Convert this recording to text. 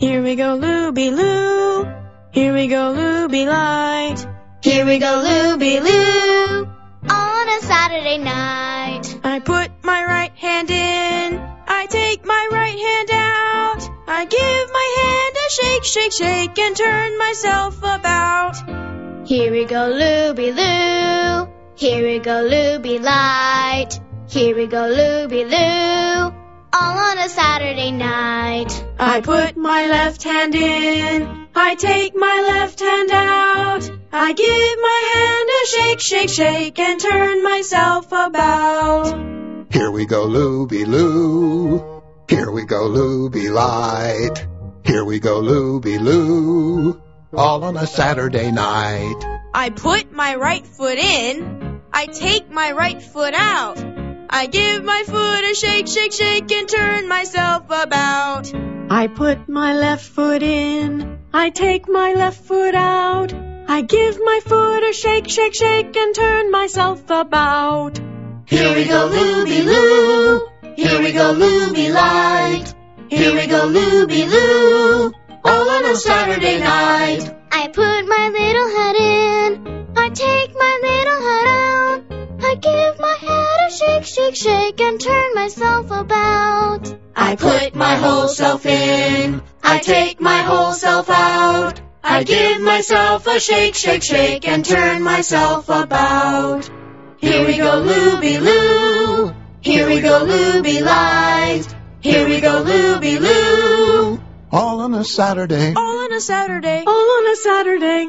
Here we go, Looby Loo. Here we go, Looby Light. Here we go, Looby Loo. On a Saturday night. I put my right hand in. I take my right hand out. I give my hand a shake, shake, shake, and turn myself about. Here we go, Looby Loo. Here we go, Looby Light. Here we go, Looby Loo. All on a Saturday night. I put my left hand in. I take my left hand out. I give my hand a shake, shake, shake, and turn myself about. Here we go, Looby Loo. Here we go, Looby Light. Here we go, Looby Loo. All on a Saturday night. I put my right foot in. I take my right foot out. I give my foot a shake, shake, shake, and turn myself about. I put my left foot in. I take my left foot out. I give my foot a shake, shake, shake, and turn myself about. Here we go, Looby Loo. Here we go, Looby Light. Here we go, Looby Loo. All on a Saturday night. I put my little head in. I take my little head out. I give my head a shake, shake, shake, and turn myself about. I put my whole self in. I take my whole self out. I give myself a shake, shake, shake, and turn myself about. Here we go, Looby Loo. Here we go, Looby Light. Here we go, Looby Loo. All on a Saturday. All on a Saturday. All on a Saturday.